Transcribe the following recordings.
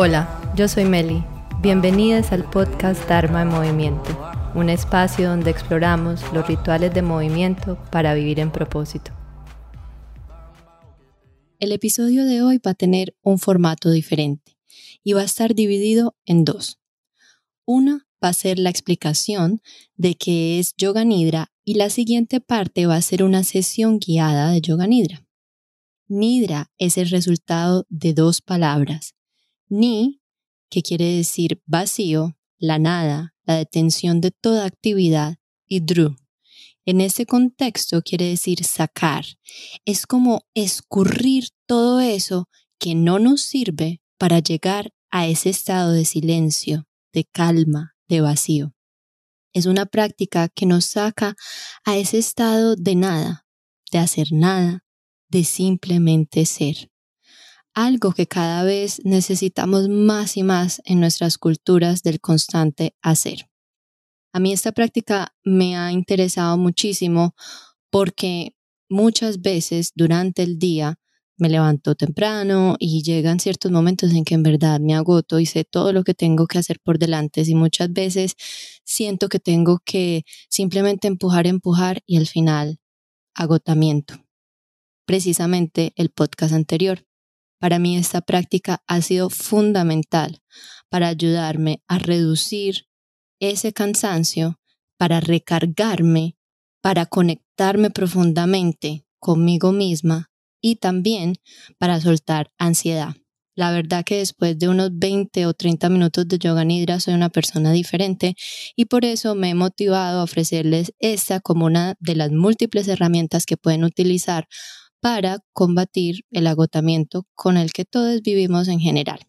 Hola, yo soy Meli. Bienvenidas al podcast Dharma en Movimiento, un espacio donde exploramos los rituales de movimiento para vivir en propósito. El episodio de hoy va a tener un formato diferente y va a estar dividido en dos. Una va a ser la explicación de qué es Yoga Nidra y la siguiente parte va a ser una sesión guiada de Yoga Nidra. Nidra es el resultado de dos palabras. Ni, que quiere decir vacío, la nada, la detención de toda actividad, y Dru. En ese contexto quiere decir sacar. Es como escurrir todo eso que no nos sirve para llegar a ese estado de silencio, de calma, de vacío. Es una práctica que nos saca a ese estado de nada, de hacer nada, de simplemente ser. Algo que cada vez necesitamos más y más en nuestras culturas del constante hacer. A mí esta práctica me ha interesado muchísimo porque muchas veces durante el día me levanto temprano y llegan ciertos momentos en que en verdad me agoto y sé todo lo que tengo que hacer por delante y muchas veces siento que tengo que simplemente empujar, empujar y al final agotamiento. Precisamente el podcast anterior. Para mí esta práctica ha sido fundamental para ayudarme a reducir ese cansancio, para recargarme, para conectarme profundamente conmigo misma y también para soltar ansiedad. La verdad que después de unos 20 o 30 minutos de yoga nidra soy una persona diferente y por eso me he motivado a ofrecerles esta como una de las múltiples herramientas que pueden utilizar para combatir el agotamiento con el que todos vivimos en general.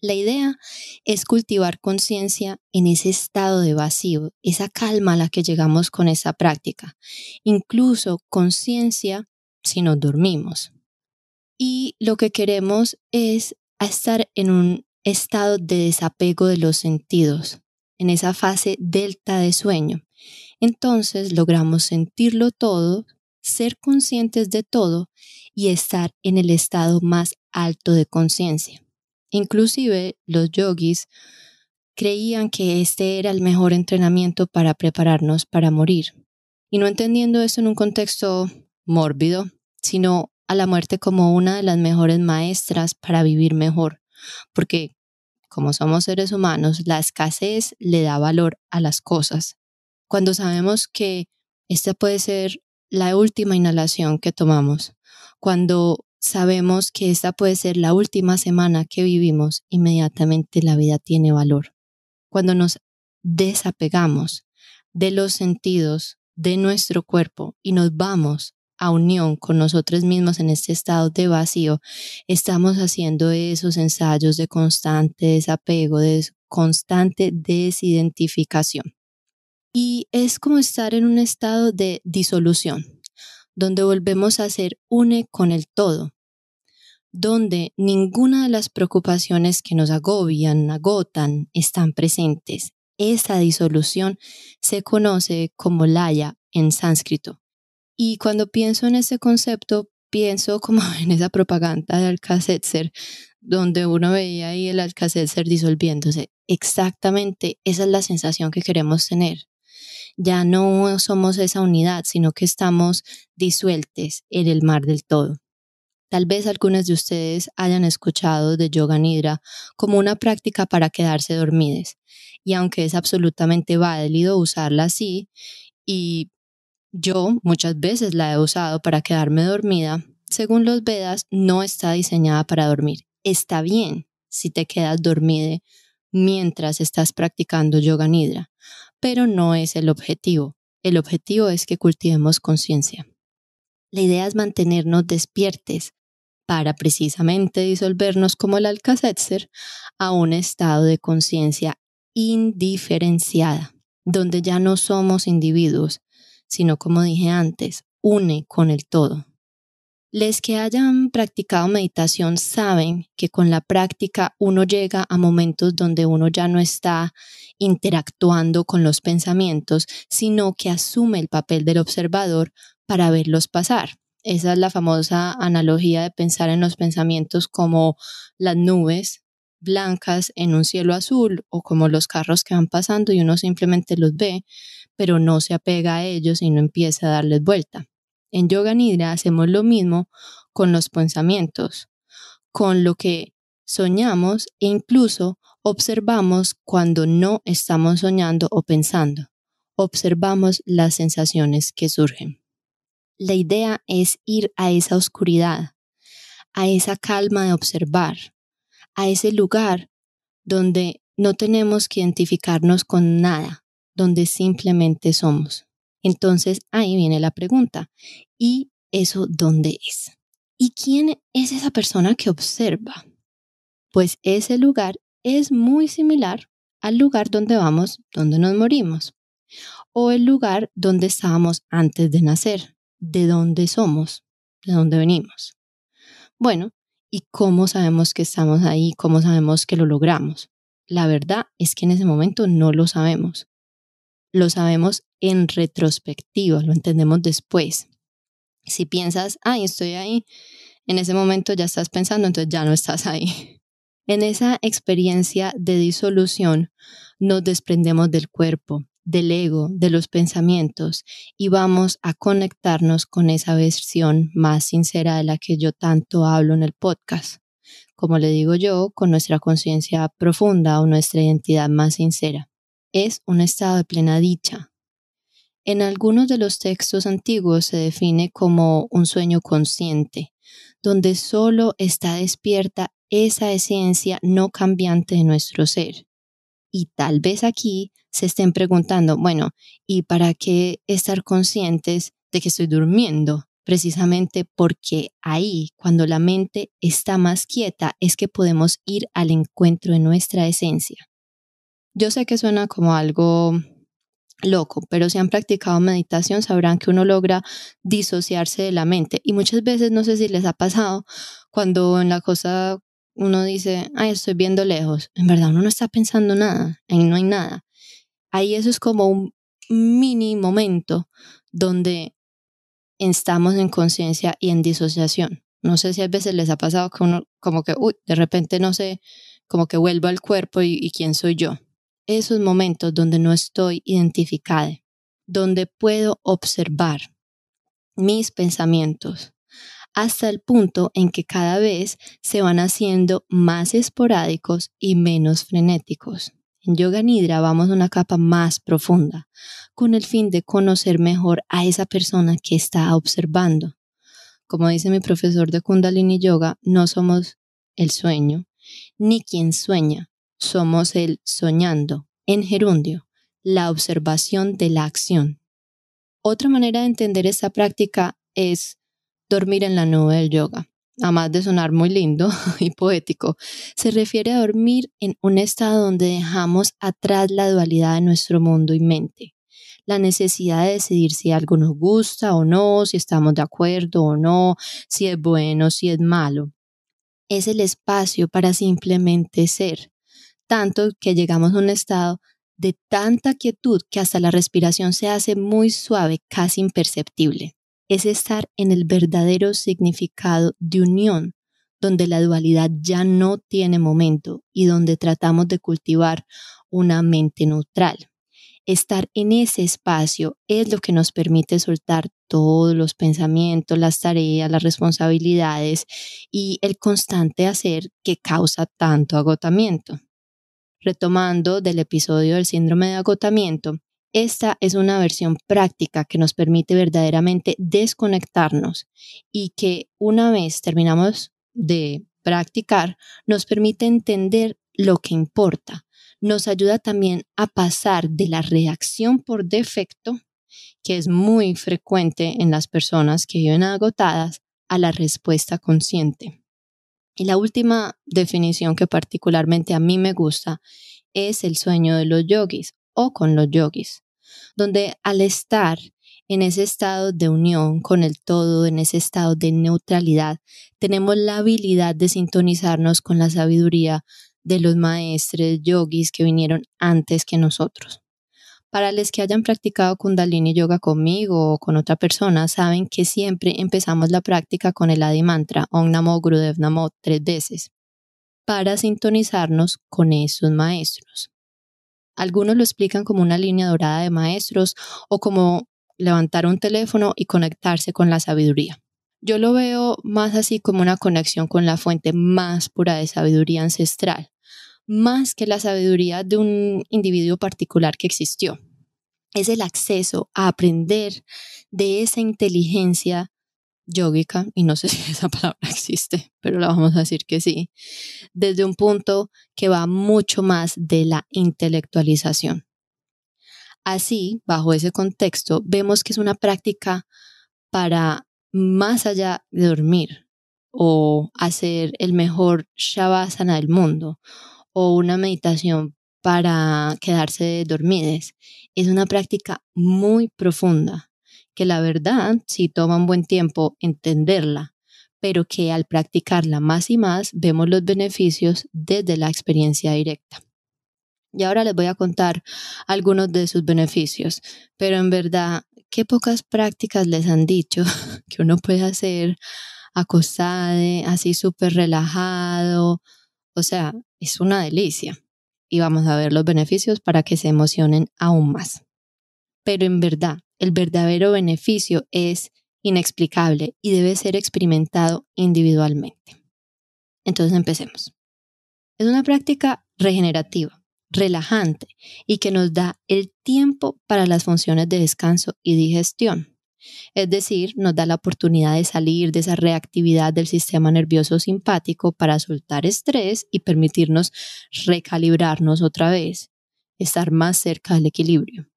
La idea es cultivar conciencia en ese estado de vacío, esa calma a la que llegamos con esa práctica, incluso conciencia si nos dormimos. Y lo que queremos es estar en un estado de desapego de los sentidos, en esa fase delta de sueño. Entonces logramos sentirlo todo, ser conscientes de todo y estar en el estado más alto de conciencia. Inclusive los yogis creían que este era el mejor entrenamiento para prepararnos para morir. Y no entendiendo eso en un contexto mórbido, sino a la muerte como una de las mejores maestras para vivir mejor, porque como somos seres humanos, la escasez le da valor a las cosas. Cuando sabemos que esta puede ser la última inhalación que tomamos, cuando sabemos que esta puede ser la última semana que vivimos, inmediatamente la vida tiene valor. Cuando nos desapegamos de los sentidos de nuestro cuerpo y nos vamos a unión con nosotros mismos en este estado de vacío, estamos haciendo esos ensayos de constante desapego, de constante desidentificación. Y es como estar en un estado de disolución, donde volvemos a ser une con el todo, donde ninguna de las preocupaciones que nos agobian, agotan, están presentes. Esa disolución se conoce como laya en sánscrito y cuando pienso en ese concepto, pienso como en esa propaganda de Alka-Seltzer, donde uno veía ahí el Alka-Seltzer disolviéndose. Exactamente esa es la sensación que queremos tener. Ya no somos esa unidad, sino que estamos disueltes en el mar del todo. Tal vez algunos de ustedes hayan escuchado de yoga nidra como una práctica para quedarse dormides, y aunque es absolutamente válido usarla así, y yo muchas veces la he usado para quedarme dormida. Según los Vedas, no está diseñada para dormir. Está bien si te quedas dormida mientras estás practicando yoga nidra, pero no es el objetivo. El objetivo es que cultivemos conciencia. La idea es mantenernos despiertes para precisamente disolvernos como el Alka-Seltzer a un estado de conciencia indiferenciada, donde ya no somos individuos, sino como dije antes, une con el todo. Les que hayan practicado meditación saben que con la práctica uno llega a momentos donde uno ya no está interactuando con los pensamientos, sino que asume el papel del observador para verlos pasar. Esa es la famosa analogía de pensar en los pensamientos como las nubes blancas en un cielo azul o como los carros que van pasando y uno simplemente los ve, pero no se apega a ellos y no empieza a darles vuelta. En Yoga Nidra hacemos lo mismo con los pensamientos, con lo que soñamos e incluso observamos cuando no estamos soñando o pensando. Observamos las sensaciones que surgen. La idea es ir a esa oscuridad, a esa calma de observar, a ese lugar donde no tenemos que identificarnos con nada, donde simplemente somos. Entonces ahí viene la pregunta, ¿y eso dónde es? ¿Y quién es esa persona que observa? Pues ese lugar es muy similar al lugar donde vamos, donde nos morimos, o el lugar donde estábamos antes de nacer, de dónde somos, de dónde venimos. Bueno, ¿y cómo sabemos que estamos ahí? ¿Cómo sabemos que lo logramos? La verdad es que en ese momento no lo sabemos. Lo sabemos en retrospectiva, lo entendemos después. Si piensas, ay, estoy ahí, en ese momento ya estás pensando, entonces ya no estás ahí. En esa experiencia de disolución nos desprendemos del cuerpo, del ego, de los pensamientos y vamos a conectarnos con esa versión más sincera de la que yo tanto hablo en el podcast. Como le digo yo, con nuestra conciencia profunda o nuestra identidad más sincera. Es un estado de plena dicha. En algunos de los textos antiguos se define como un sueño consciente, donde solo está despierta esa esencia no cambiante de nuestro ser. Y tal vez aquí se estén preguntando, bueno, ¿y para qué estar conscientes de que estoy durmiendo? Precisamente porque ahí, cuando la mente está más quieta, es que podemos ir al encuentro de nuestra esencia. Yo sé que suena como algo loco, pero si han practicado meditación sabrán que uno logra disociarse de la mente y muchas veces no sé si les ha pasado cuando en la cosa uno dice, ay, estoy viendo lejos, en verdad uno no está pensando nada, ahí no hay nada. Ahí eso es como un mini momento donde estamos en conciencia y en disociación. No sé si a veces les ha pasado que uno como que, uy, de repente no sé, como que vuelvo al cuerpo y, y quién soy yo esos momentos donde no estoy identificada, donde puedo observar mis pensamientos, hasta el punto en que cada vez se van haciendo más esporádicos y menos frenéticos. En Yoga Nidra vamos a una capa más profunda, con el fin de conocer mejor a esa persona que está observando. Como dice mi profesor de Kundalini Yoga, no somos el sueño, ni quien sueña, somos el soñando, en gerundio, la observación de la acción. Otra manera de entender esta práctica es dormir en la nube del yoga. Además de sonar muy lindo y poético, se refiere a dormir en un estado donde dejamos atrás la dualidad de nuestro mundo y mente, la necesidad de decidir si algo nos gusta o no, si estamos de acuerdo o no, si es bueno, si es malo. Es el espacio para simplemente ser, tanto que llegamos a un estado de tanta quietud que hasta la respiración se hace muy suave, casi imperceptible. Es estar en el verdadero significado de unión, donde la dualidad ya no tiene momento y donde tratamos de cultivar una mente neutral. Estar en ese espacio es lo que nos permite soltar todos los pensamientos, las tareas, las responsabilidades y el constante hacer que causa tanto agotamiento. Retomando del episodio del síndrome de agotamiento, esta es una versión práctica que nos permite verdaderamente desconectarnos y que una vez terminamos de practicar, nos permite entender lo que importa. Nos ayuda también a pasar de la reacción por defecto, que es muy frecuente en las personas que viven agotadas, a la respuesta consciente. Y la última definición que particularmente a mí me gusta es el sueño de los yogis o con los yogis, donde al estar en ese estado de unión con el todo, en ese estado de neutralidad, tenemos la habilidad de sintonizarnos con la sabiduría de los maestres yogis que vinieron antes que nosotros. Para los que hayan practicado Kundalini Yoga conmigo o con otra persona, saben que siempre empezamos la práctica con el Adi Mantra, Om Namo Gurudev Namo, tres veces. para sintonizarnos con esos maestros. Algunos lo explican como una línea dorada de maestros o como levantar un teléfono y conectarse con la sabiduría. Yo lo veo más así como una conexión con la fuente más pura de sabiduría ancestral, más que la sabiduría de un individuo particular que existió. Es el acceso a aprender de esa inteligencia yógica, y no sé si esa palabra existe, pero la vamos a decir que sí, desde un punto que va mucho más de la intelectualización. Así, bajo ese contexto, vemos que es una práctica para más allá de dormir o hacer el mejor shavasana del mundo o una meditación para quedarse dormides. Es una práctica muy profunda que la verdad sí toma un buen tiempo entenderla, pero que al practicarla más y más vemos los beneficios desde la experiencia directa. Y ahora les voy a contar algunos de sus beneficios, pero en verdad, qué pocas prácticas les han dicho que uno puede hacer acostado, así súper relajado. O sea, es una delicia. Y vamos a ver los beneficios para que se emocionen aún más. Pero en verdad, el verdadero beneficio es inexplicable y debe ser experimentado individualmente. Entonces empecemos. Es una práctica regenerativa, relajante y que nos da el tiempo para las funciones de descanso y digestión. Es decir, nos da la oportunidad de salir de esa reactividad del sistema nervioso simpático para soltar estrés y permitirnos recalibrarnos otra vez, estar más cerca del equilibrio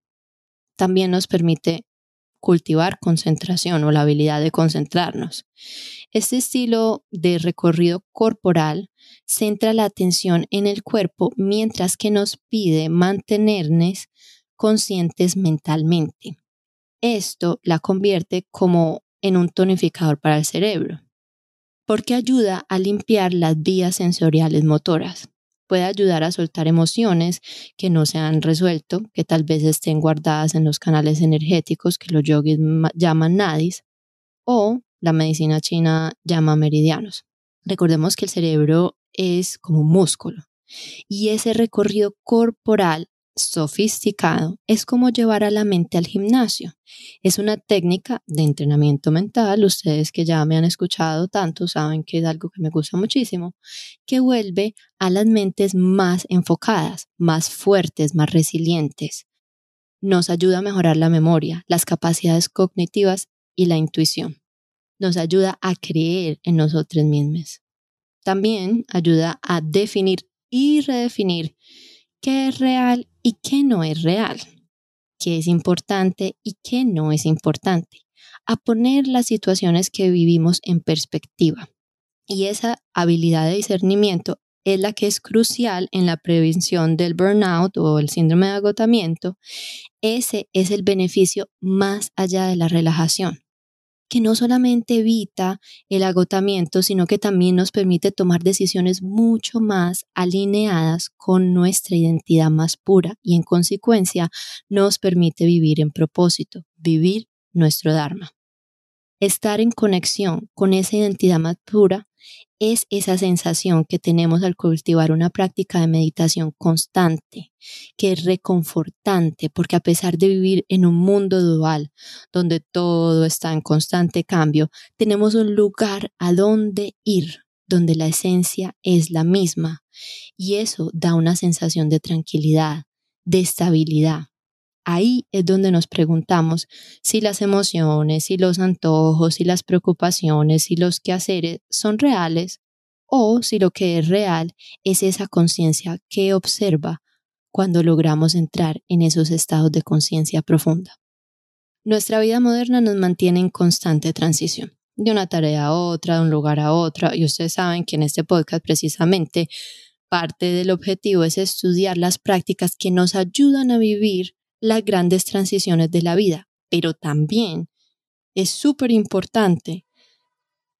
también nos permite cultivar concentración o la habilidad de concentrarnos. Este estilo de recorrido corporal centra la atención en el cuerpo mientras que nos pide mantenernos conscientes mentalmente. Esto la convierte como en un tonificador para el cerebro, porque ayuda a limpiar las vías sensoriales motoras puede ayudar a soltar emociones que no se han resuelto, que tal vez estén guardadas en los canales energéticos que los yogis llaman nadis o la medicina china llama meridianos. Recordemos que el cerebro es como un músculo y ese recorrido corporal sofisticado es como llevar a la mente al gimnasio. Es una técnica de entrenamiento mental, ustedes que ya me han escuchado tanto saben que es algo que me gusta muchísimo, que vuelve a las mentes más enfocadas, más fuertes, más resilientes. Nos ayuda a mejorar la memoria, las capacidades cognitivas y la intuición. Nos ayuda a creer en nosotros mismos. También ayuda a definir y redefinir qué es real y qué no es real, qué es importante y qué no es importante, a poner las situaciones que vivimos en perspectiva. Y esa habilidad de discernimiento es la que es crucial en la prevención del burnout o el síndrome de agotamiento. Ese es el beneficio más allá de la relajación que no solamente evita el agotamiento, sino que también nos permite tomar decisiones mucho más alineadas con nuestra identidad más pura y en consecuencia nos permite vivir en propósito, vivir nuestro Dharma. Estar en conexión con esa identidad más pura es esa sensación que tenemos al cultivar una práctica de meditación constante, que es reconfortante, porque a pesar de vivir en un mundo dual, donde todo está en constante cambio, tenemos un lugar a donde ir, donde la esencia es la misma, y eso da una sensación de tranquilidad, de estabilidad. Ahí es donde nos preguntamos si las emociones, si los antojos, si las preocupaciones, si los quehaceres son reales o si lo que es real es esa conciencia que observa cuando logramos entrar en esos estados de conciencia profunda. Nuestra vida moderna nos mantiene en constante transición, de una tarea a otra, de un lugar a otro, y ustedes saben que en este podcast precisamente parte del objetivo es estudiar las prácticas que nos ayudan a vivir las grandes transiciones de la vida, pero también es súper importante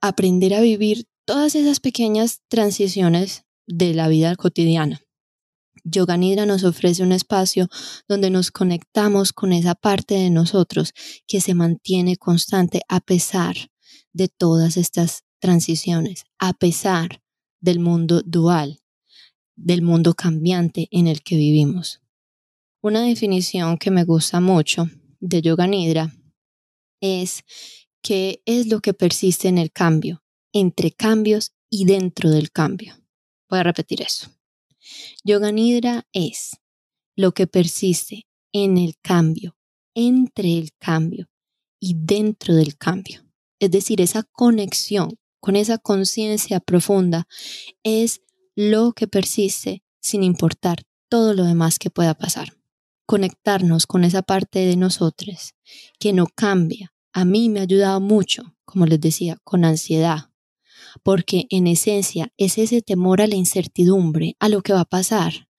aprender a vivir todas esas pequeñas transiciones de la vida cotidiana. Yoga Nidra nos ofrece un espacio donde nos conectamos con esa parte de nosotros que se mantiene constante a pesar de todas estas transiciones, a pesar del mundo dual del mundo cambiante en el que vivimos. Una definición que me gusta mucho de Yoga Nidra es que es lo que persiste en el cambio, entre cambios y dentro del cambio. Voy a repetir eso. Yoga Nidra es lo que persiste en el cambio, entre el cambio y dentro del cambio. Es decir, esa conexión con esa conciencia profunda es lo que persiste sin importar todo lo demás que pueda pasar. Conectarnos con esa parte de nosotros que no cambia. A mí me ha ayudado mucho, como les decía, con ansiedad, porque en esencia es ese temor a la incertidumbre, a lo que va a pasar.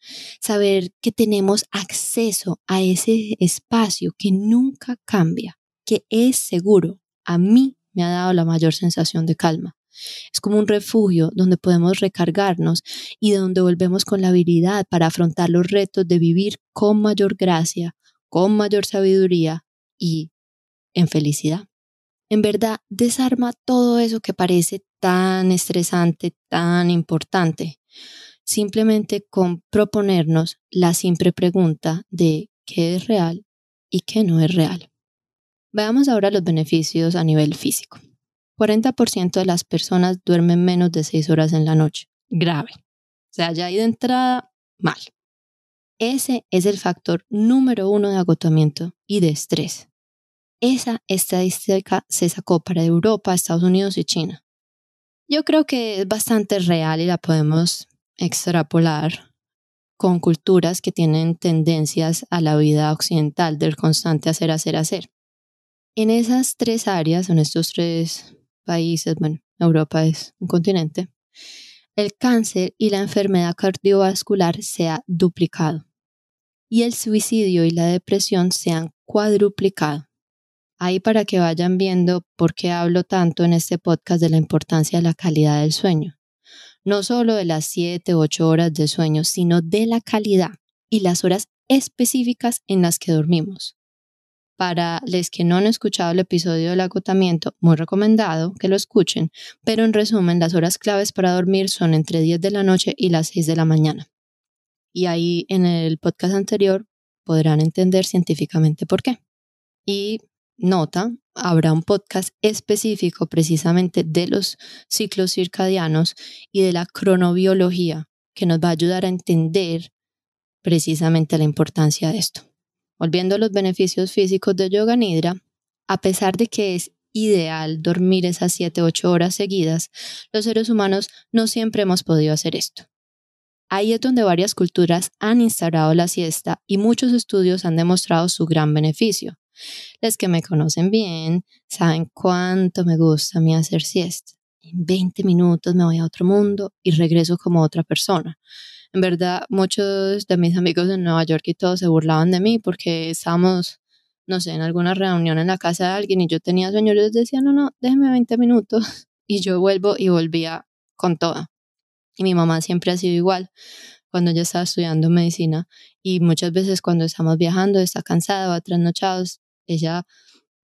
Saber que tenemos acceso a ese espacio que nunca cambia, que es seguro. A mí me ha dado la mayor sensación de calma. Es como un refugio donde podemos recargarnos y donde volvemos con la habilidad para afrontar los retos de vivir con mayor gracia, con mayor sabiduría y en felicidad. En verdad, desarma todo eso que parece tan estresante, tan importante, simplemente con proponernos la simple pregunta de qué es real y qué no es real. Veamos ahora los beneficios a nivel físico. 40% de las personas duermen menos de 6 horas en la noche. Grave. O sea, ya ahí de entrada, mal. Ese es el factor número uno de agotamiento y de estrés. Esa estadística se sacó para Europa, Estados Unidos y China. Yo creo que es bastante real y la podemos extrapolar con culturas que tienen tendencias a la vida occidental del constante hacer, hacer, hacer. En esas tres áreas, en estos tres países, bueno, Europa es un continente, el cáncer y la enfermedad cardiovascular se ha duplicado y el suicidio y la depresión se han cuadruplicado. Ahí para que vayan viendo por qué hablo tanto en este podcast de la importancia de la calidad del sueño. No solo de las 7 u 8 horas de sueño, sino de la calidad y las horas específicas en las que dormimos. Para los que no han escuchado el episodio del agotamiento, muy recomendado que lo escuchen, pero en resumen, las horas claves para dormir son entre 10 de la noche y las 6 de la mañana. Y ahí en el podcast anterior podrán entender científicamente por qué. Y nota, habrá un podcast específico precisamente de los ciclos circadianos y de la cronobiología que nos va a ayudar a entender precisamente la importancia de esto. Volviendo a los beneficios físicos de Yoga Nidra, a pesar de que es ideal dormir esas 7-8 horas seguidas, los seres humanos no siempre hemos podido hacer esto. Ahí es donde varias culturas han instaurado la siesta y muchos estudios han demostrado su gran beneficio. Los que me conocen bien saben cuánto me gusta a mí hacer siesta. En 20 minutos me voy a otro mundo y regreso como otra persona. En verdad, muchos de mis amigos en Nueva York y todos se burlaban de mí porque estábamos, no sé, en alguna reunión en la casa de alguien y yo tenía sueño. Yo les decía, no, no, déjeme 20 minutos. Y yo vuelvo y volvía con toda. Y mi mamá siempre ha sido igual cuando ella estaba estudiando medicina y muchas veces cuando estamos viajando, está cansada, va trasnochados, ella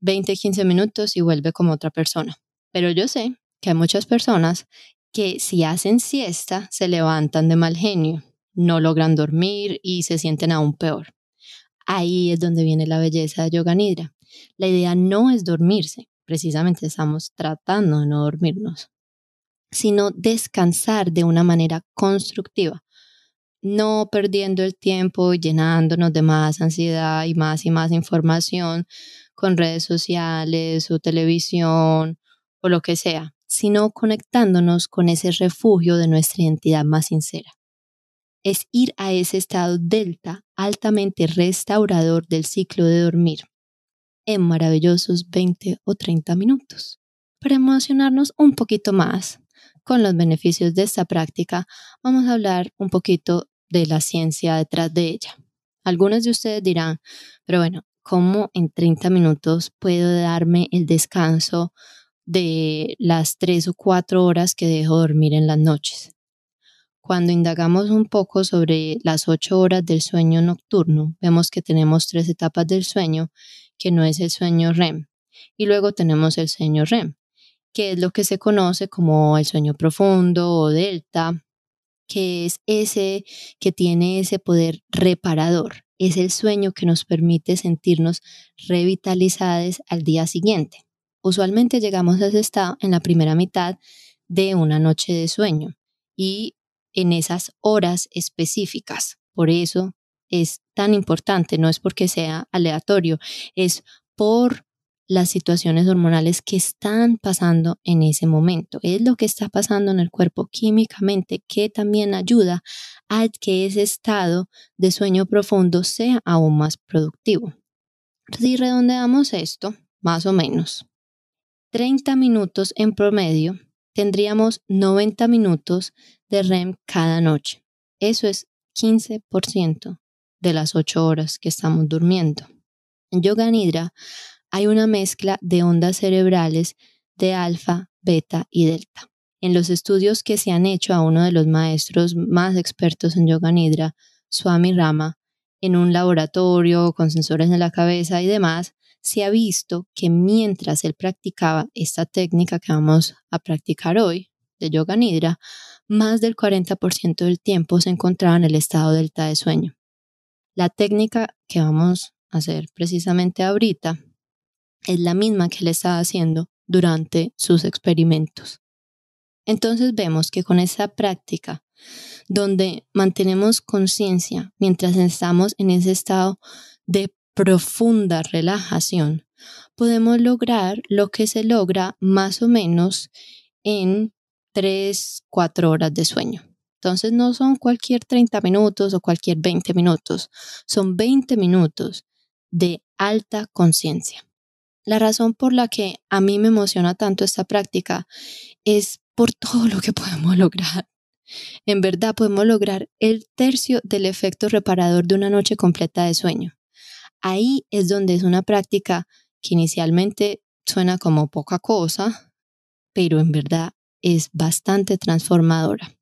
20, 15 minutos y vuelve como otra persona. Pero yo sé que hay muchas personas que si hacen siesta se levantan de mal genio, no logran dormir y se sienten aún peor. Ahí es donde viene la belleza de Yoga Nidra. La idea no es dormirse, precisamente estamos tratando de no dormirnos, sino descansar de una manera constructiva, no perdiendo el tiempo llenándonos de más ansiedad y más y más información con redes sociales o televisión o lo que sea, sino conectándonos con ese refugio de nuestra identidad más sincera. Es ir a ese estado delta altamente restaurador del ciclo de dormir en maravillosos 20 o 30 minutos. Para emocionarnos un poquito más con los beneficios de esta práctica, vamos a hablar un poquito de la ciencia detrás de ella. Algunos de ustedes dirán, pero bueno, ¿cómo en 30 minutos puedo darme el descanso de las tres o cuatro horas que dejo dormir en las noches. Cuando indagamos un poco sobre las ocho horas del sueño nocturno, vemos que tenemos tres etapas del sueño, que no es el sueño REM, y luego tenemos el sueño REM, que es lo que se conoce como el sueño profundo o delta, que es ese que tiene ese poder reparador. Es el sueño que nos permite sentirnos revitalizados al día siguiente. Usualmente llegamos a ese estado en la primera mitad de una noche de sueño y en esas horas específicas. Por eso es tan importante, no es porque sea aleatorio, es por las situaciones hormonales que están pasando en ese momento. Es lo que está pasando en el cuerpo químicamente que también ayuda a que ese estado de sueño profundo sea aún más productivo. Si redondeamos esto, más o menos, 30 minutos en promedio, tendríamos 90 minutos de REM cada noche. Eso es 15% de las 8 horas que estamos durmiendo. En Yoga Nidra hay una mezcla de ondas cerebrales de alfa, beta y delta. En los estudios que se han hecho a uno de los maestros más expertos en yoga nidra, Swami Rama, en un laboratorio con sensores en la cabeza y demás, se ha visto que mientras él practicaba esta técnica que vamos a practicar hoy, de yoga nidra, más del 40% del tiempo se encontraba en el estado delta de sueño. La técnica que vamos a hacer precisamente ahorita es la misma que él estaba haciendo durante sus experimentos. Entonces vemos que con esa práctica, donde mantenemos conciencia mientras estamos en ese estado de profunda relajación, podemos lograr lo que se logra más o menos en 3, 4 horas de sueño. Entonces no son cualquier 30 minutos o cualquier 20 minutos, son 20 minutos de alta conciencia. La razón por la que a mí me emociona tanto esta práctica es por todo lo que podemos lograr. En verdad podemos lograr el tercio del efecto reparador de una noche completa de sueño. Ahí es donde es una práctica que inicialmente suena como poca cosa, pero en verdad es bastante transformadora.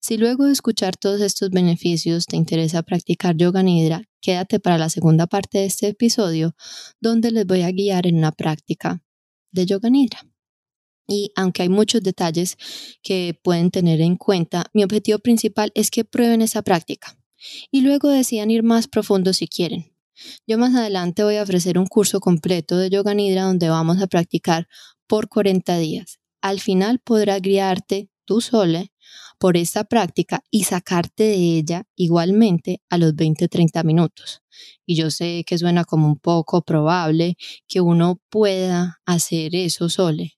Si luego de escuchar todos estos beneficios te interesa practicar yoga nidra, quédate para la segunda parte de este episodio donde les voy a guiar en una práctica de yoga nidra. Y aunque hay muchos detalles que pueden tener en cuenta, mi objetivo principal es que prueben esa práctica y luego decidan ir más profundo si quieren. Yo más adelante voy a ofrecer un curso completo de yoga nidra donde vamos a practicar por 40 días. Al final podrás guiarte tú sole por esta práctica y sacarte de ella igualmente a los 20-30 minutos. Y yo sé que suena como un poco probable que uno pueda hacer eso sole,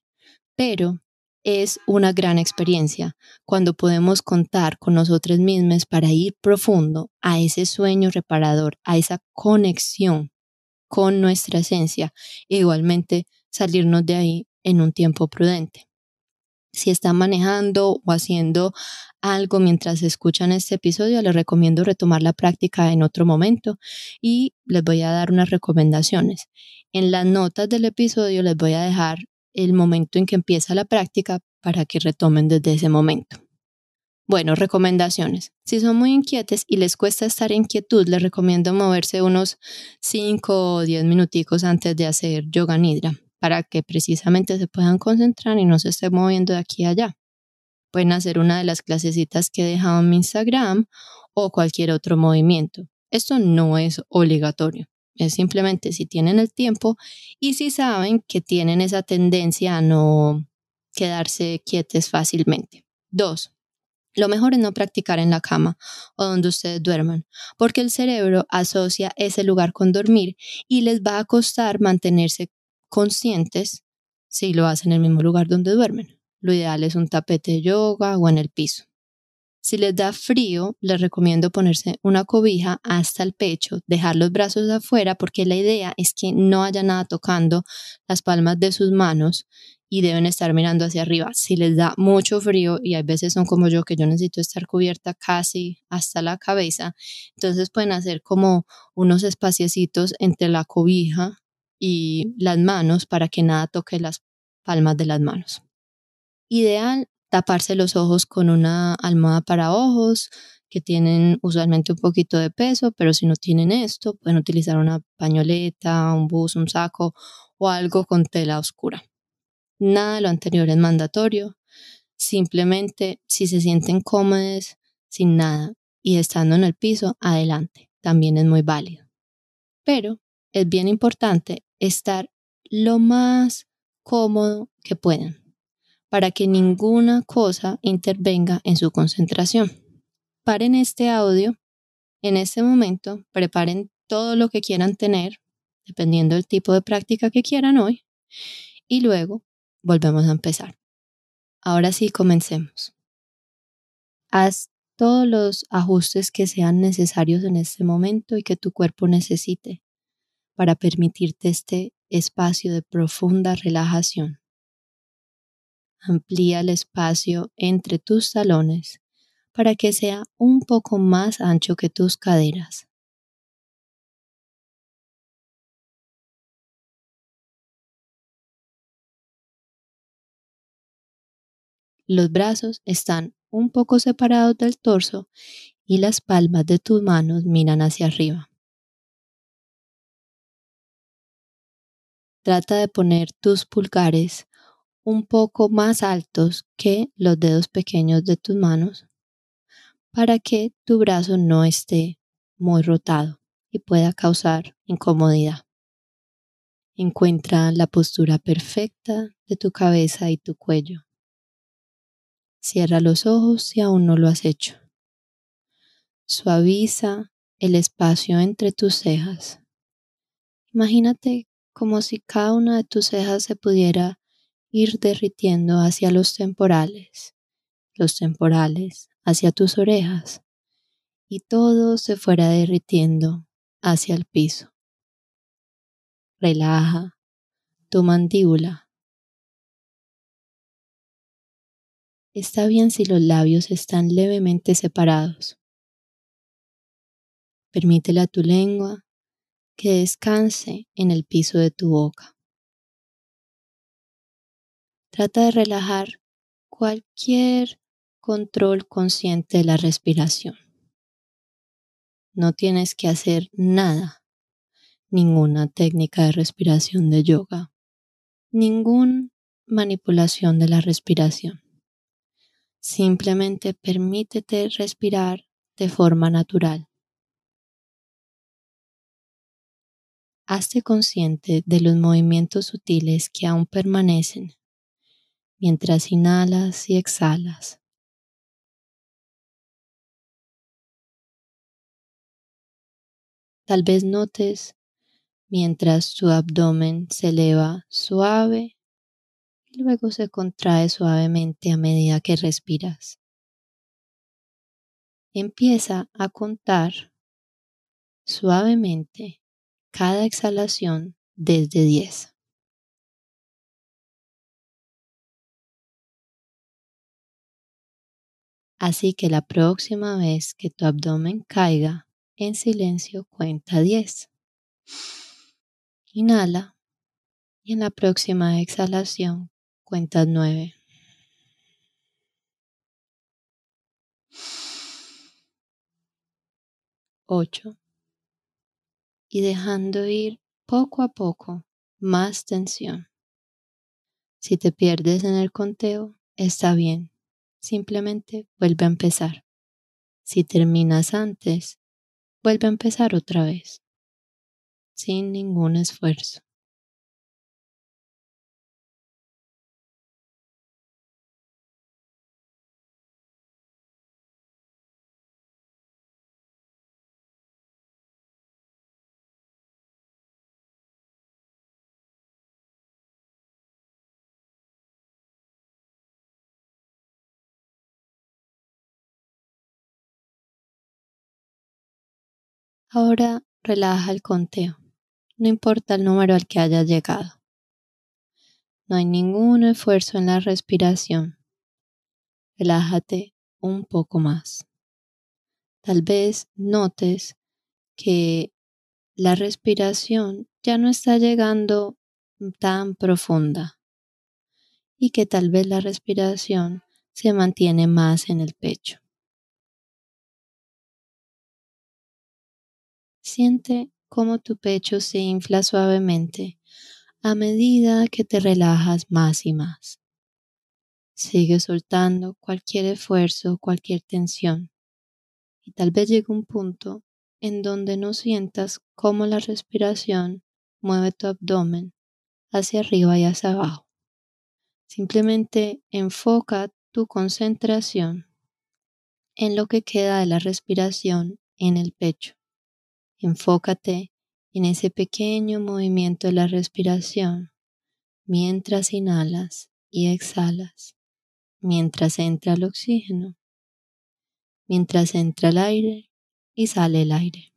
pero es una gran experiencia cuando podemos contar con nosotros mismos para ir profundo a ese sueño reparador, a esa conexión con nuestra esencia e igualmente salirnos de ahí en un tiempo prudente. Si están manejando o haciendo algo mientras escuchan este episodio, les recomiendo retomar la práctica en otro momento y les voy a dar unas recomendaciones. En las notas del episodio les voy a dejar el momento en que empieza la práctica para que retomen desde ese momento. Bueno, recomendaciones. Si son muy inquietes y les cuesta estar en quietud, les recomiendo moverse unos 5 o 10 minuticos antes de hacer yoga nidra para que precisamente se puedan concentrar y no se estén moviendo de aquí a allá. Pueden hacer una de las clasecitas que he dejado en mi Instagram o cualquier otro movimiento. Esto no es obligatorio. Es simplemente si tienen el tiempo y si saben que tienen esa tendencia a no quedarse quietes fácilmente. Dos, lo mejor es no practicar en la cama o donde ustedes duerman, porque el cerebro asocia ese lugar con dormir y les va a costar mantenerse conscientes si lo hacen en el mismo lugar donde duermen. Lo ideal es un tapete de yoga o en el piso. Si les da frío, les recomiendo ponerse una cobija hasta el pecho, dejar los brazos afuera porque la idea es que no haya nada tocando las palmas de sus manos y deben estar mirando hacia arriba. Si les da mucho frío y hay veces son como yo que yo necesito estar cubierta casi hasta la cabeza, entonces pueden hacer como unos espaciecitos entre la cobija y las manos para que nada toque las palmas de las manos. Ideal taparse los ojos con una almohada para ojos que tienen usualmente un poquito de peso, pero si no tienen esto, pueden utilizar una pañoleta, un bus, un saco o algo con tela oscura. Nada de lo anterior es mandatorio. Simplemente, si se sienten cómodos sin nada y estando en el piso, adelante, también es muy válido. Pero es bien importante estar lo más cómodo que puedan para que ninguna cosa intervenga en su concentración. Paren este audio. En este momento, preparen todo lo que quieran tener, dependiendo del tipo de práctica que quieran hoy, y luego volvemos a empezar. Ahora sí, comencemos. Haz todos los ajustes que sean necesarios en este momento y que tu cuerpo necesite para permitirte este espacio de profunda relajación. Amplía el espacio entre tus talones para que sea un poco más ancho que tus caderas. Los brazos están un poco separados del torso y las palmas de tus manos miran hacia arriba. Trata de poner tus pulgares un poco más altos que los dedos pequeños de tus manos para que tu brazo no esté muy rotado y pueda causar incomodidad. Encuentra la postura perfecta de tu cabeza y tu cuello. Cierra los ojos si aún no lo has hecho. Suaviza el espacio entre tus cejas. Imagínate como si cada una de tus cejas se pudiera ir derritiendo hacia los temporales, los temporales hacia tus orejas, y todo se fuera derritiendo hacia el piso. Relaja tu mandíbula. Está bien si los labios están levemente separados. Permítele a tu lengua que descanse en el piso de tu boca. Trata de relajar cualquier control consciente de la respiración. No tienes que hacer nada, ninguna técnica de respiración de yoga, ninguna manipulación de la respiración. Simplemente permítete respirar de forma natural. hazte consciente de los movimientos sutiles que aún permanecen mientras inhalas y exhalas. Tal vez notes mientras tu abdomen se eleva suave y luego se contrae suavemente a medida que respiras. Empieza a contar suavemente cada exhalación desde 10. Así que la próxima vez que tu abdomen caiga en silencio, cuenta 10. Inhala y en la próxima exhalación cuenta 9. Ocho y dejando ir poco a poco más tensión. Si te pierdes en el conteo, está bien, simplemente vuelve a empezar. Si terminas antes, vuelve a empezar otra vez, sin ningún esfuerzo. Ahora relaja el conteo, no importa el número al que hayas llegado. No hay ningún esfuerzo en la respiración. Relájate un poco más. Tal vez notes que la respiración ya no está llegando tan profunda y que tal vez la respiración se mantiene más en el pecho. Siente cómo tu pecho se infla suavemente a medida que te relajas más y más. Sigue soltando cualquier esfuerzo, cualquier tensión. y tal vez llegue un punto en donde no sientas cómo la respiración mueve tu abdomen hacia arriba y hacia abajo. Simplemente enfoca tu concentración en lo que queda de la respiración en el pecho. Enfócate en ese pequeño movimiento de la respiración mientras inhalas y exhalas, mientras entra el oxígeno, mientras entra el aire y sale el aire.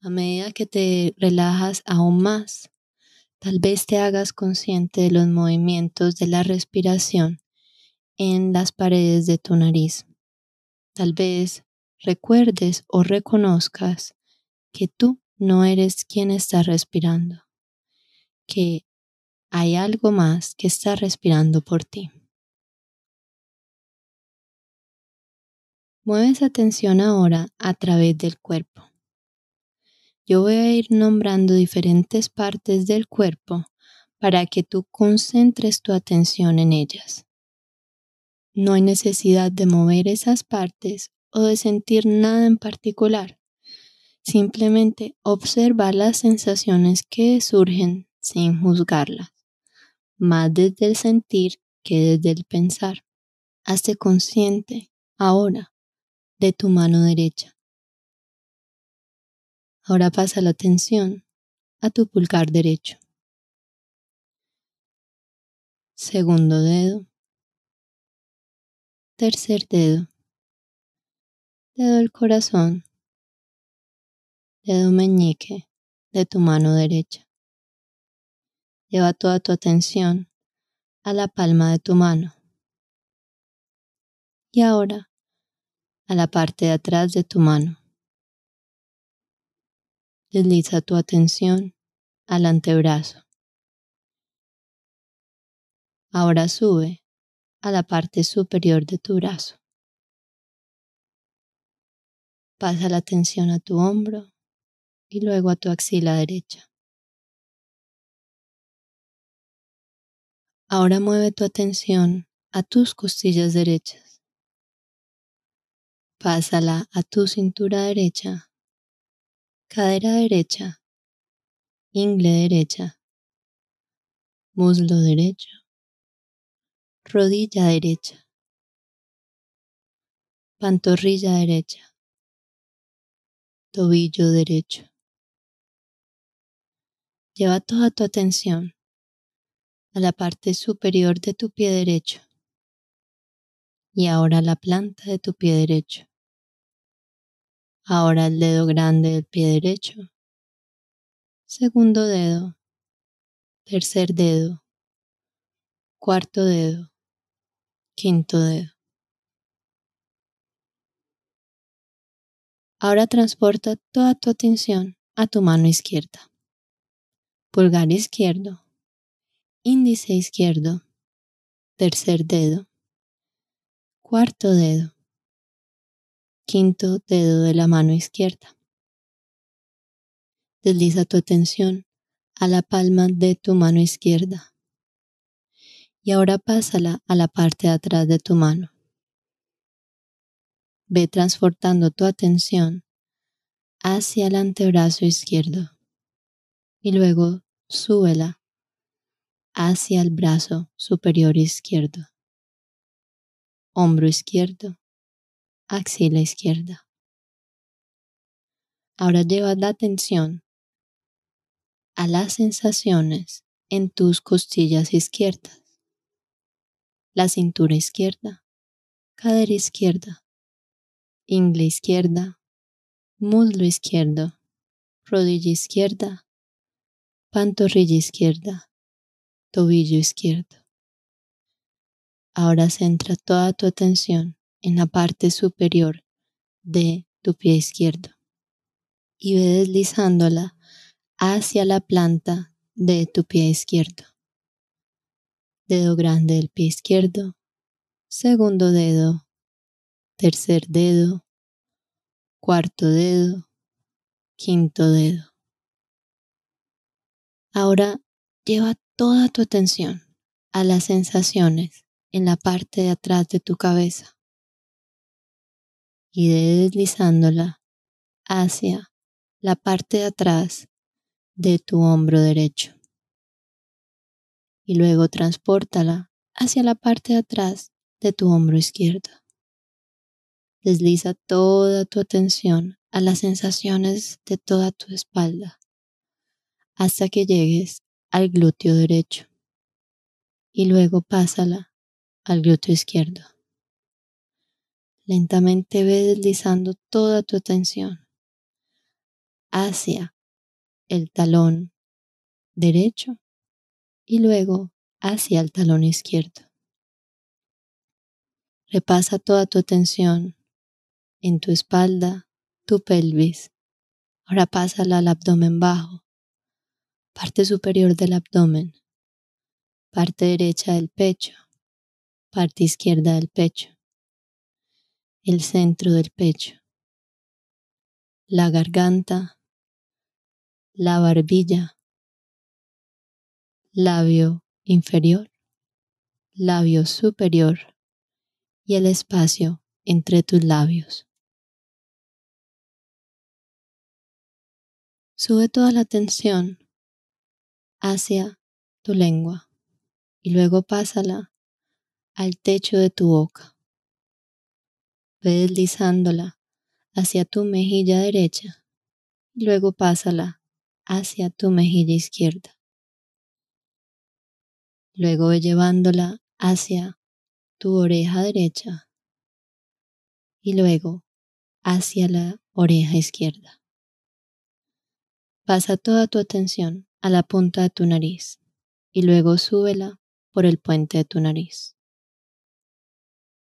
A medida que te relajas aún más, tal vez te hagas consciente de los movimientos de la respiración en las paredes de tu nariz. Tal vez recuerdes o reconozcas que tú no eres quien está respirando, que hay algo más que está respirando por ti. Mueves atención ahora a través del cuerpo. Yo voy a ir nombrando diferentes partes del cuerpo para que tú concentres tu atención en ellas. No hay necesidad de mover esas partes o de sentir nada en particular. Simplemente observa las sensaciones que surgen sin juzgarlas, más desde el sentir que desde el pensar. Hazte consciente ahora de tu mano derecha. Ahora pasa la atención a tu pulgar derecho. Segundo dedo. Tercer dedo. Dedo del corazón. Dedo meñique de tu mano derecha. Lleva toda tu atención a la palma de tu mano. Y ahora a la parte de atrás de tu mano. Desliza tu atención al antebrazo. Ahora sube a la parte superior de tu brazo. Pasa la atención a tu hombro y luego a tu axila derecha. Ahora mueve tu atención a tus costillas derechas. Pásala a tu cintura derecha cadera derecha, ingle derecha, muslo derecho, rodilla derecha, pantorrilla derecha, tobillo derecho. Lleva toda tu atención a la parte superior de tu pie derecho y ahora a la planta de tu pie derecho. Ahora el dedo grande del pie derecho. Segundo dedo. Tercer dedo. Cuarto dedo. Quinto dedo. Ahora transporta toda tu atención a tu mano izquierda. Pulgar izquierdo. Índice izquierdo. Tercer dedo. Cuarto dedo quinto dedo de la mano izquierda. Desliza tu atención a la palma de tu mano izquierda y ahora pásala a la parte de atrás de tu mano. Ve transportando tu atención hacia el antebrazo izquierdo y luego súbela hacia el brazo superior izquierdo, hombro izquierdo, axila izquierda. Ahora lleva la atención a las sensaciones en tus costillas izquierdas, la cintura izquierda, cadera izquierda, ingle izquierda, muslo izquierdo, rodilla izquierda, pantorrilla izquierda, tobillo izquierdo. Ahora centra toda tu atención en la parte superior de tu pie izquierdo y ve deslizándola hacia la planta de tu pie izquierdo. Dedo grande del pie izquierdo, segundo dedo, tercer dedo, cuarto dedo, quinto dedo. Ahora lleva toda tu atención a las sensaciones en la parte de atrás de tu cabeza. Y deslizándola hacia la parte de atrás de tu hombro derecho. Y luego transpórtala hacia la parte de atrás de tu hombro izquierdo. Desliza toda tu atención a las sensaciones de toda tu espalda hasta que llegues al glúteo derecho y luego pásala al glúteo izquierdo. Lentamente ve deslizando toda tu atención hacia el talón derecho y luego hacia el talón izquierdo. Repasa toda tu atención en tu espalda, tu pelvis. Ahora pásala al abdomen bajo, parte superior del abdomen, parte derecha del pecho, parte izquierda del pecho, el centro del pecho, la garganta, la barbilla, labio inferior, labio superior y el espacio entre tus labios. Sube toda la tensión hacia tu lengua y luego pásala al techo de tu boca. Ve deslizándola hacia tu mejilla derecha y luego pásala hacia tu mejilla izquierda. Luego llevándola hacia tu oreja derecha y luego hacia la oreja izquierda. Pasa toda tu atención a la punta de tu nariz y luego súbela por el puente de tu nariz.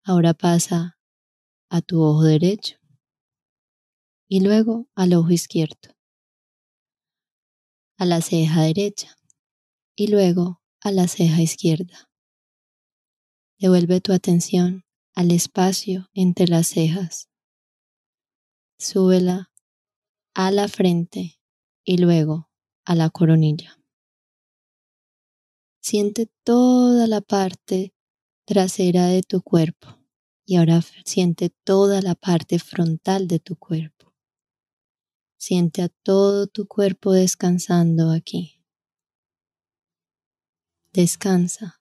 Ahora pasa a tu ojo derecho y luego al ojo izquierdo a la ceja derecha y luego a la ceja izquierda. Devuelve tu atención al espacio entre las cejas. Súbela a la frente y luego a la coronilla. Siente toda la parte trasera de tu cuerpo y ahora siente toda la parte frontal de tu cuerpo. Siente a todo tu cuerpo descansando aquí. Descansa.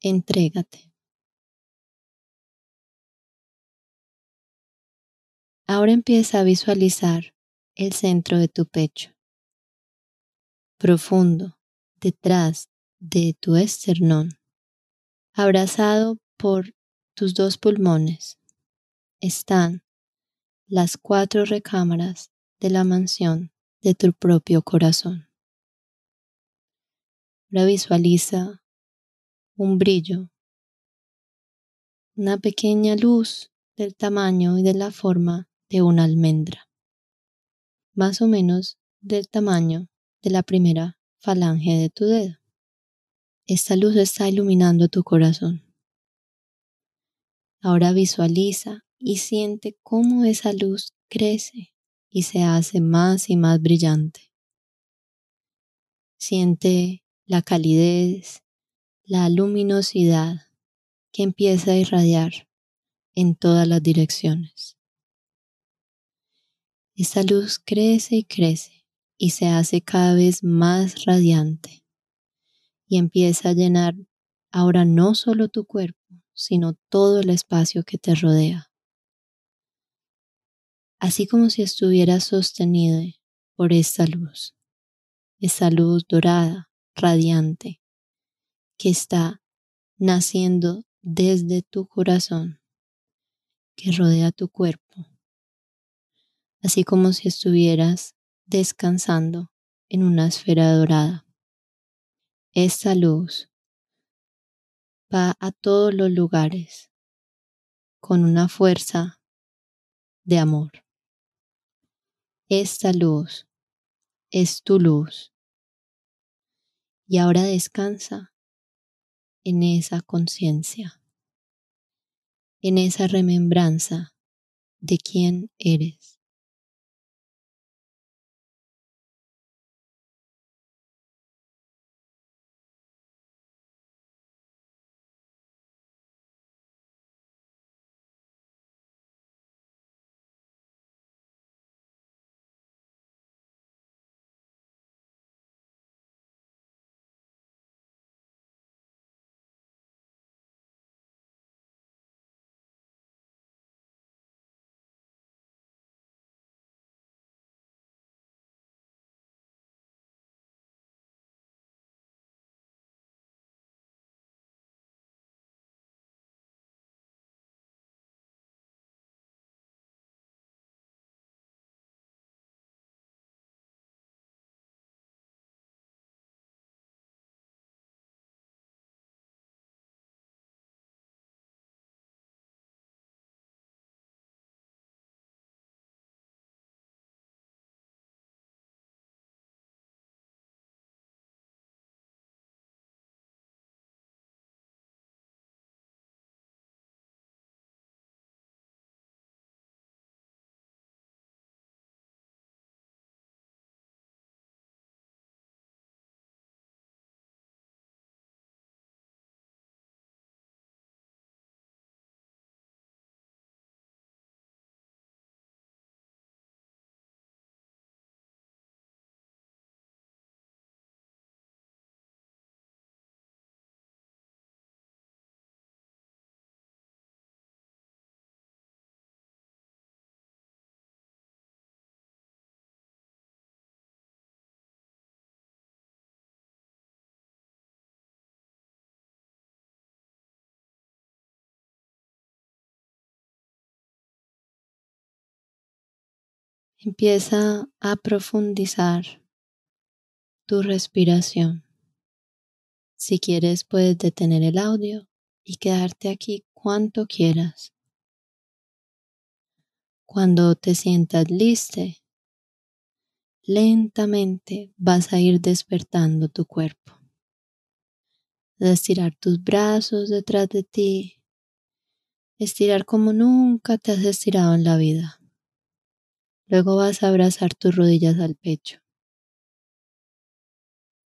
Entrégate. Ahora empieza a visualizar el centro de tu pecho, profundo, detrás de tu esternón, abrazado por tus dos pulmones. Están las cuatro recámaras de la mansión de tu propio corazón. Ahora visualiza un brillo, una pequeña luz del tamaño y de la forma de una almendra, más o menos del tamaño de la primera falange de tu dedo. Esta luz está iluminando tu corazón. Ahora visualiza y siente cómo esa luz crece y se hace más y más brillante. Siente la calidez, la luminosidad que empieza a irradiar en todas las direcciones. Esa luz crece y crece y se hace cada vez más radiante y empieza a llenar ahora no solo tu cuerpo, sino todo el espacio que te rodea así como si estuviera sostenido por esta luz, esa luz dorada, radiante, que está naciendo desde tu corazón, que rodea tu cuerpo, así como si estuvieras descansando en una esfera dorada. Esta luz va a todos los lugares con una fuerza de amor. Esta luz es tu luz. Y ahora descansa en esa conciencia, en esa remembranza de quién eres. Empieza a profundizar tu respiración. Si quieres puedes detener el audio y quedarte aquí cuanto quieras. Cuando te sientas listo, lentamente vas a ir despertando tu cuerpo. Estirar tus brazos detrás de ti, estirar como nunca te has estirado en la vida. Luego vas a abrazar tus rodillas al pecho.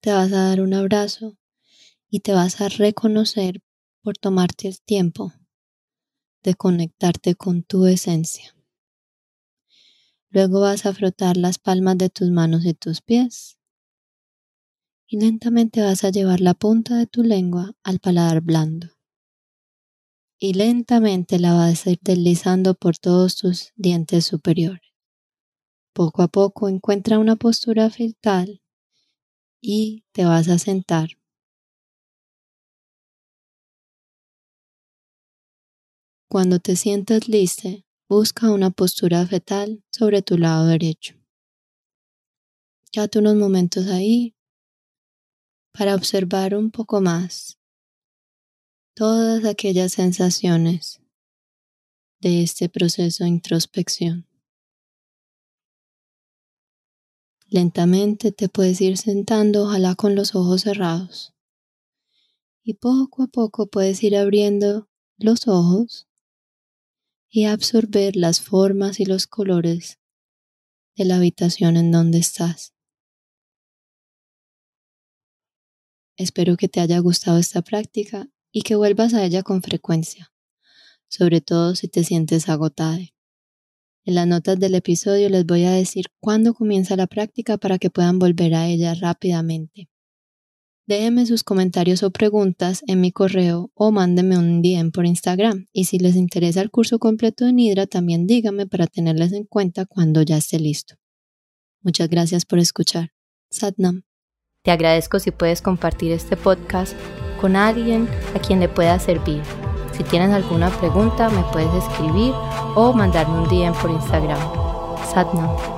Te vas a dar un abrazo y te vas a reconocer por tomarte el tiempo de conectarte con tu esencia. Luego vas a frotar las palmas de tus manos y tus pies. Y lentamente vas a llevar la punta de tu lengua al paladar blando. Y lentamente la vas a ir deslizando por todos tus dientes superiores. Poco a poco encuentra una postura fetal y te vas a sentar. Cuando te sientas lista, Busca una postura fetal sobre tu lado derecho. Quédate unos momentos ahí para observar un poco más todas aquellas sensaciones de este proceso de introspección. Lentamente te puedes ir sentando, ojalá con los ojos cerrados. Y poco a poco puedes ir abriendo los ojos y absorber las formas y los colores de la habitación en donde estás. Espero que te haya gustado esta práctica y que vuelvas a ella con frecuencia, sobre todo si te sientes agotada. En las notas del episodio les voy a decir cuándo comienza la práctica para que puedan volver a ella rápidamente. Déjenme sus comentarios o preguntas en mi correo o mándenme un DM por Instagram. Y si les interesa el curso completo de Nidra, también díganme para tenerles en cuenta cuando ya esté listo. Muchas gracias por escuchar. Satnam. Te agradezco si puedes compartir este podcast con alguien a quien le pueda servir. Si tienes alguna pregunta, me puedes escribir o mandarme un DM por Instagram. Satnam.